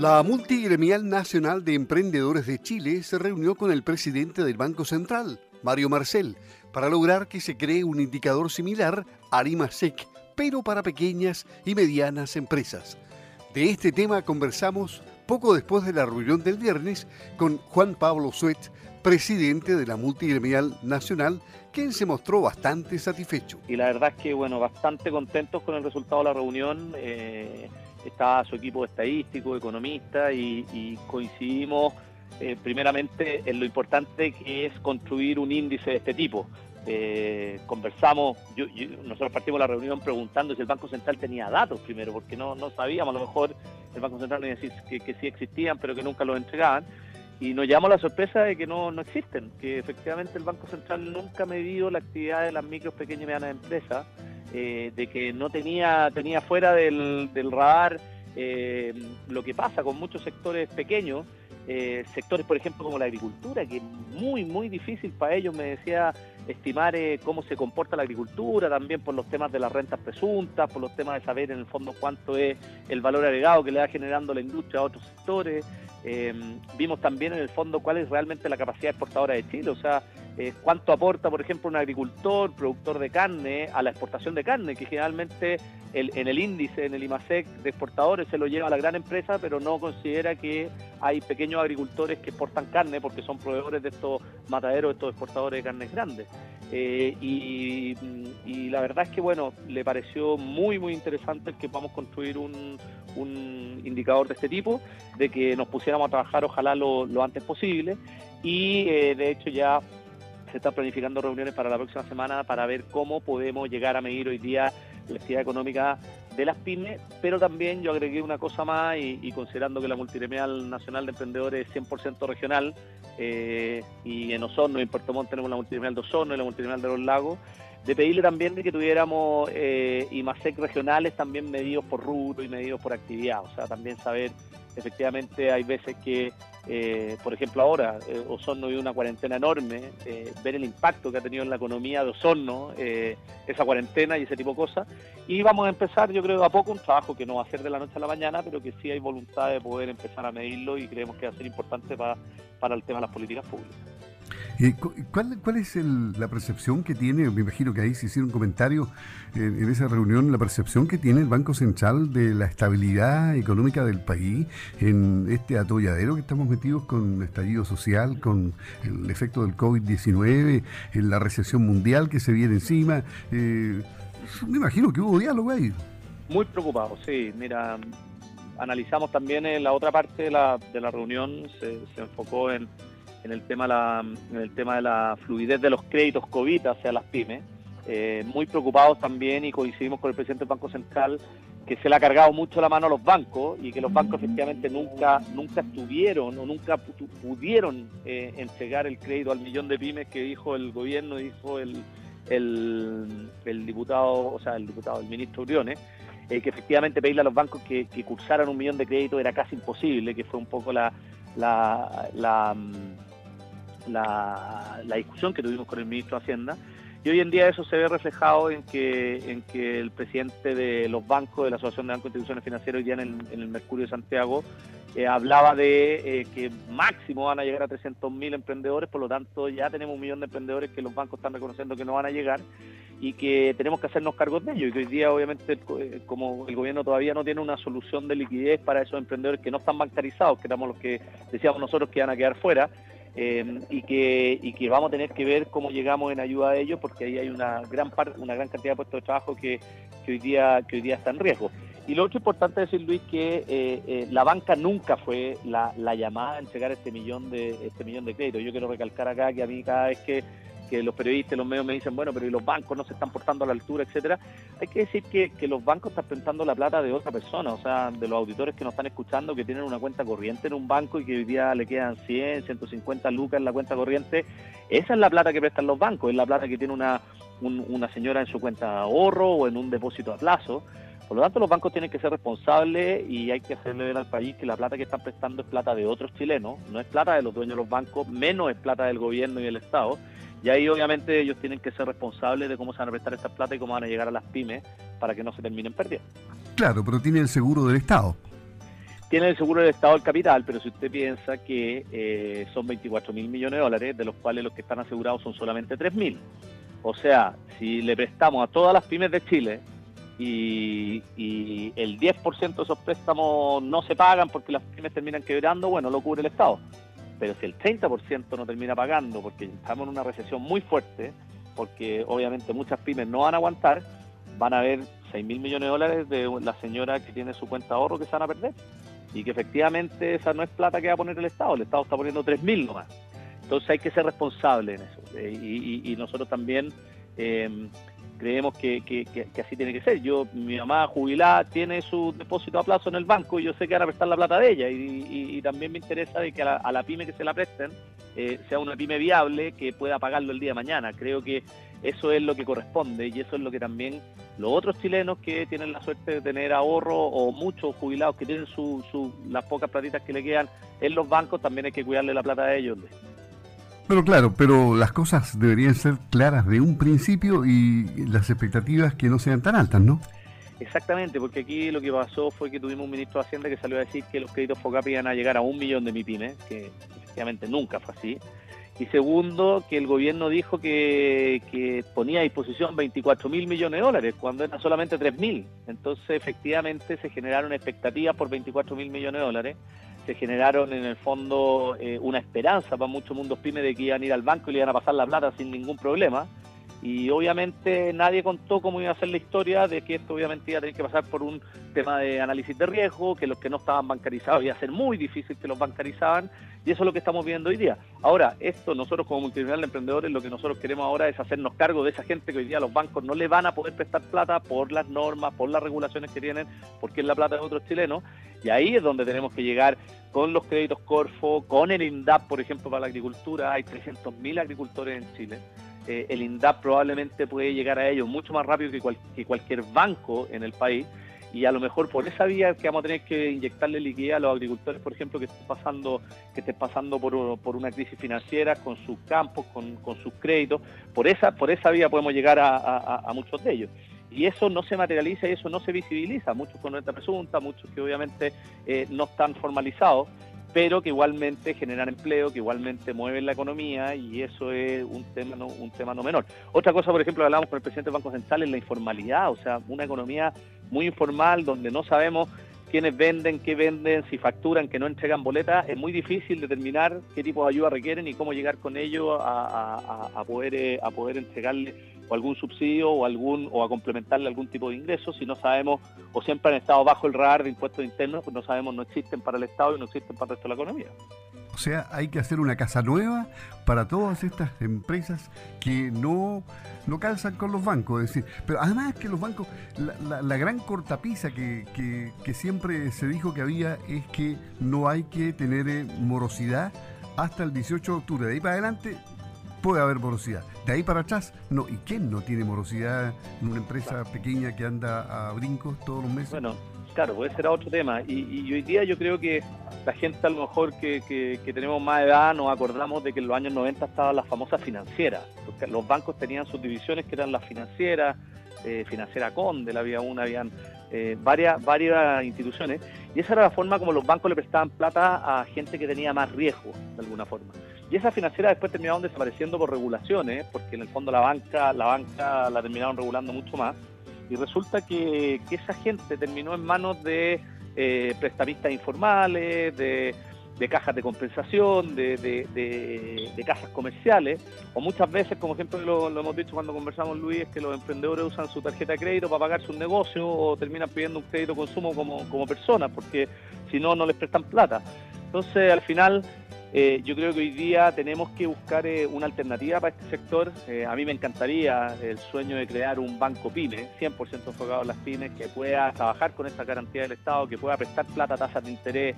La Multigremial Nacional de Emprendedores de Chile se reunió con el presidente del Banco Central, Mario Marcel, para lograr que se cree un indicador similar a RIMASEC, pero para pequeñas y medianas empresas. De este tema conversamos poco después de la reunión del viernes con Juan Pablo Suet, presidente de la Multigremial Nacional, quien se mostró bastante satisfecho. Y la verdad es que, bueno, bastante contentos con el resultado de la reunión. Eh, está su equipo estadístico, economista, y, coincidimos eh, primeramente en lo importante que es construir un índice de este tipo. Eh, conversamos, nosotros partimos la reunión preguntando si el Banco Central tenía datos primero, porque no, no sabíamos, a lo mejor el Banco Central nos decía que, que sí existían, pero que nunca los entregaban y nos llamó la sorpresa de que no, no existen, que efectivamente el Banco Central nunca ha medido la actividad de las micros, pequeñas y medianas empresas, eh, de que no tenía, tenía fuera del, radar eh, lo que pasa con muchos sectores pequeños, eh, sectores por ejemplo como la agricultura, que es muy, muy difícil para ellos, me decía, estimar cómo se comporta la agricultura, también por los temas de las rentas presuntas, por los temas de saber en el fondo cuánto es el valor agregado que le va generando la industria a otros sectores. Eh, vimos también en el fondo cuál es realmente la capacidad exportadora de Chile, o sea, eh, cuánto aporta, por ejemplo, un agricultor, productor de carne, a la exportación de carne, que generalmente en el índice, en el IMASEC de exportadores se lo lleva a la gran empresa, pero no considera que hay pequeños agricultores que exportan carne porque son proveedores de estos mataderos, de estos exportadores de carnes grandes. Eh, y, la verdad es que, bueno, le pareció muy, muy interesante el que podamos construir un, indicador de este tipo, de que nos pusiéramos a trabajar ojalá lo, antes posible y eh, de hecho ya se están planificando reuniones para la próxima semana para ver cómo podemos llegar a medir hoy día la actividad económica de las pymes, pero también yo agregué una cosa más y, considerando que la Multiremial Nacional de Emprendedores es 100% regional eh, y en Osorno y en Puerto Montt tenemos la Multiremial de Osorno y la Multiremial de los Lagos, de pedirle también que tuviéramos eh, IMASEC regionales también medidos por rubro y medidos por actividad, o sea, también saber efectivamente hay veces que, eh, por ejemplo ahora, eh, Osorno vive una cuarentena enorme, eh, ver el impacto que ha tenido en la economía de Osorno, esa cuarentena y ese tipo de cosas. Y vamos a empezar, yo creo, a poco un trabajo que no va a ser de la noche a la mañana, pero que sí hay voluntad de poder empezar a medirlo y creemos que va a ser importante para, para el tema de las políticas públicas. ¿Cuál, ¿Cuál, es la percepción que tiene, me imagino que ahí se hicieron comentarios en, esa reunión, la percepción que tiene el Banco Central de la estabilidad económica del país en este atolladero que estamos metidos con estallido social, con el efecto del COVID-19, en la recesión mundial que se viene encima? Eh, me imagino que hubo diálogo ahí. Muy preocupado, sí. Mira, analizamos también en la otra parte de la, de la reunión, se, se enfocó en en el tema, la, en el tema de la fluidez de los créditos COVID hacia las pymes. Eh, muy preocupados también y coincidimos con el presidente del Banco Central que se le ha cargado mucho la mano a los bancos y que los bancos efectivamente nunca nunca estuvieron o nunca pudieron eh, entregar el crédito al millón de pymes que dijo el gobierno, dijo el, el, diputado, o sea, el diputado, el ministro Uriones, eh, que efectivamente pedirle a los bancos que, que, cursaran un millón de créditos era casi imposible, que fue un poco la, la, la la, discusión que tuvimos con el ministro de Hacienda. Y hoy en día eso se ve reflejado en que, en que el presidente de los bancos, de la Asociación de Bancos e Instituciones Financieras, ya en el, Mercurio de Santiago, eh, hablaba de eh, que máximo van a llegar a 300.000 emprendedores, por lo tanto ya tenemos un millón de emprendedores que los bancos están reconociendo que no van a llegar y que tenemos que hacernos cargo de ellos. Y que hoy día, obviamente, eh, como el gobierno todavía no tiene una solución de liquidez para esos emprendedores que no están bancarizados, que éramos los que decíamos nosotros que iban a quedar fuera, eh, y, que, y que vamos a tener que ver cómo llegamos en ayuda a ellos porque ahí hay una gran parte, una gran cantidad de puestos de trabajo que, que, hoy día que hoy día está en riesgo. Y lo otro importante decir, Luis, que eh, eh, la banca nunca fue la, la, llamada a entregar este millón de este millón de créditos. Yo quiero recalcar acá que a mí cada vez que que los periodistas, los medios me dicen, bueno, pero y los bancos no se están portando a la altura, etcétera. Hay que decir que, que los bancos están pensando la plata de otra persona, o sea, de los auditores que nos están escuchando, que tienen una cuenta corriente en un banco y que hoy día le quedan 100, 150 lucas en la cuenta corriente. Esa es la plata que prestan los bancos, es la plata que tiene una, una señora en su cuenta de ahorro o en un depósito a plazo. Por lo tanto, los bancos tienen que ser responsables y hay que hacerle ver al país que la plata que están prestando es plata de otros chilenos, no es plata de los dueños de los bancos, menos es plata del gobierno y del Estado. Y ahí obviamente ellos tienen que ser responsables de cómo se van a prestar estas plata y cómo van a llegar a las pymes para que no se terminen perdiendo. Claro, pero tiene el seguro del Estado. tiene el seguro del Estado del capital, pero si usted piensa que eh, son 24 mil millones de dólares, de los cuales los que están asegurados son solamente 3 mil. O sea, si le prestamos a todas las pymes de Chile y, y el 10% de esos préstamos no se pagan porque las pymes terminan quebrando, bueno, lo cubre el Estado. Pero si el 30% no termina pagando porque estamos en una recesión muy fuerte, porque obviamente muchas pymes no van a aguantar, van a haber 6 mil millones de dólares de la señora que tiene su cuenta de ahorro que se van a perder. Y que efectivamente esa no es plata que va a poner el Estado, el Estado está poniendo 3 mil nomás. Entonces hay que ser responsable en eso. Eh, y, nosotros también eh, creemos que, así tiene que ser. Yo, mi mamá jubilada tiene su depósito a plazo en el banco y yo sé que van a prestar la plata de ella y, también me interesa de que a la, pyme que se la presten eh, sea una pyme viable que pueda pagarlo el día de mañana. Creo que eso es lo que corresponde y eso es lo que también los otros chilenos que tienen la suerte de tener ahorro o muchos jubilados que tienen su, las pocas platitas que le quedan en los bancos, también hay que cuidarle la plata a ellos. Pero claro, pero las cosas deberían ser claras de un principio y las expectativas que no sean tan altas, ¿no? Exactamente, porque aquí lo que pasó fue que tuvimos un ministro de Hacienda que salió a decir que los créditos FOCAP iban a llegar a un millón de MIPIMES, que efectivamente nunca fue así. Y segundo, que el gobierno dijo que, que ponía a disposición 24 mil millones de dólares, cuando eran solamente 3 mil. Entonces, efectivamente, se generaron expectativas por 24 mil millones de dólares se generaron en el fondo eh, una esperanza para muchos mundos pymes de que iban a ir al banco y le iban a pasar la plata sin ningún problema. Y obviamente nadie contó cómo iba a ser la historia de que esto obviamente iba a tener que pasar por un tema de análisis de riesgo, que los que no estaban bancarizados iba a ser muy difícil que los bancarizaban, y eso es lo que estamos viendo hoy día. Ahora, esto nosotros como multinacional de emprendedores, lo que nosotros queremos ahora es hacernos cargo de esa gente que hoy día los bancos no le van a poder prestar plata por las normas, por las regulaciones que tienen, porque es la plata de otros chilenos, y ahí es donde tenemos que llegar con los créditos Corfo, con el INDAP, por ejemplo, para la agricultura. Hay 300.000 agricultores en Chile. Eh, el INDAP probablemente puede llegar a ellos mucho más rápido que, cualquier banco en el país. Y a lo mejor por esa vía que vamos a tener que inyectarle liquidez a los agricultores, por ejemplo, que estén pasando, que estén pasando por, una crisis financiera con sus campos, con, sus créditos. Por esa, por esa vía podemos llegar a muchos de ellos y eso no se materializa y eso no se visibiliza. Muchos con renta presunta, muchos que obviamente eh, no están formalizados, pero que igualmente generan empleo, que igualmente mueven la economía y eso es un tema no, un tema no menor. Otra cosa, por ejemplo, que hablamos con el presidente del Banco Central es la informalidad, o sea, una economía muy informal donde no sabemos quiénes venden, qué venden, si facturan, que no entregan boletas, es muy difícil determinar qué tipo de ayuda requieren y cómo llegar con ellos a, poder, eh, a poder entregarle o algún subsidio o algún o a complementarle algún tipo de ingreso. Si no sabemos o siempre han estado bajo el radar de impuestos internos pues no sabemos no existen para el Estado y no existen para el resto de la economía sea hay que hacer una casa nueva para todas estas empresas que no no calzan con los bancos es decir pero además que los bancos la, la, gran cortapisa que, que, que, siempre se dijo que había es que no hay que tener eh, morosidad hasta el 18 de octubre de ahí para adelante puede haber morosidad. De ahí para atrás, no. ¿Y quién no tiene morosidad en una empresa pequeña que anda a brincos todos los meses? Bueno, claro, puede ser otro tema. Y, hoy día yo creo que la gente a lo mejor que, tenemos más edad nos acordamos de que en los años 90 estaban las famosas financieras. Los bancos tenían sus divisiones que eran las financieras, eh, Financiera Conde, había una, habían eh, varias, varias instituciones. Y esa era la forma como los bancos le prestaban plata a gente que tenía más riesgo, de alguna forma. Y esa financiera después terminaron desapareciendo por regulaciones, porque en el fondo la banca, la banca la terminaron regulando mucho más. Y resulta que, esa gente terminó en manos de eh, prestamistas informales, de, cajas de compensación, de, casas comerciales, o muchas veces, como siempre lo, hemos dicho cuando conversamos, Luis, es que los emprendedores usan su tarjeta de crédito para pagar sus negocios o terminan pidiendo un crédito consumo como, como personas, porque si no, no les prestan plata. Entonces, al final, eh, yo creo que hoy día tenemos que buscar eh, una alternativa para este sector. Eh, a mí me encantaría el sueño de crear un banco pyme, 100% enfocado en las pymes, que pueda trabajar con esta garantía del Estado, que pueda prestar plata a tasas de interés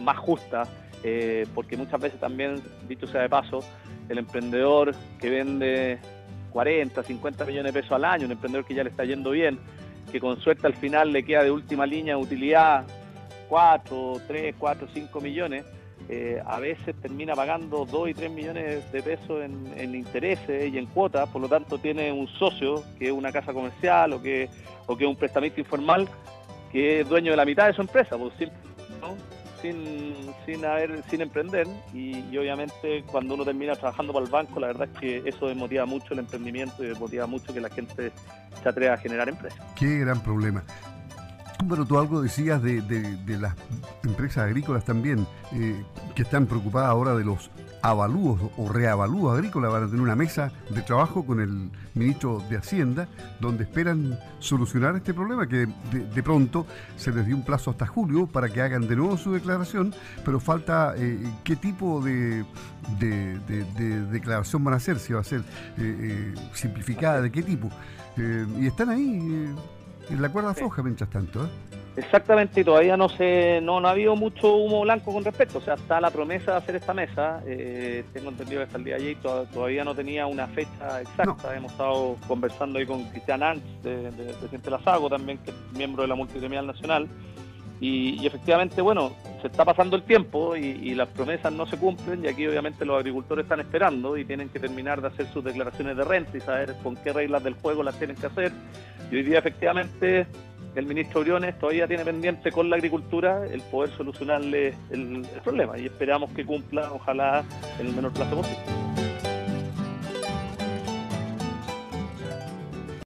más justas, porque muchas veces también, dicho sea de paso, el emprendedor que vende 40, 50 millones de pesos al año, un emprendedor que ya le está yendo bien, que con suerte al final le queda de última línea de utilidad 4, 3, 4, 5 millones, eh, a veces termina pagando 2 y 3 millones de pesos en, intereses y en cuotas, por lo tanto tiene un socio que es una casa comercial o que, o que es un prestamista informal que es dueño de la mitad de su empresa, pues, sin, sin, haber, sin emprender y, obviamente cuando uno termina trabajando para el banco, la verdad es que eso desmotiva mucho el emprendimiento y desmotiva mucho que la gente se atreva a generar empresas. Qué gran problema. Bueno, tú algo decías de, las empresas agrícolas también, eh, que están preocupadas ahora de los avalúos o reavalúos agrícolas. Van a tener una mesa de trabajo con el ministro de Hacienda, donde esperan solucionar este problema, que de, pronto se les dio un plazo hasta julio para que hagan de nuevo su declaración, pero falta eh, qué tipo de, declaración van a hacer, si va a ser eh, simplificada, de qué tipo. y están ahí en la cuerda floja mientras tanto. ¿eh? Exactamente, y todavía no se, no, no, ha habido mucho humo blanco con respecto. O sea, está la promesa de hacer esta mesa. Eh, tengo entendido que hasta el día de ayer todavía no tenía una fecha exacta. Hemos estado conversando ahí con Cristian de, de, presidente de la SAGO, también, que es miembro de la Multigremial Nacional. Y, efectivamente, bueno, se está pasando el tiempo y, las promesas no se cumplen y aquí obviamente los agricultores están esperando y tienen que terminar de hacer sus declaraciones de renta y saber con qué reglas del juego las tienen que hacer. Y hoy día efectivamente el ministro Briones todavía tiene pendiente con la agricultura el poder solucionarle el, el problema y esperamos que cumpla, ojalá, en el menor plazo posible.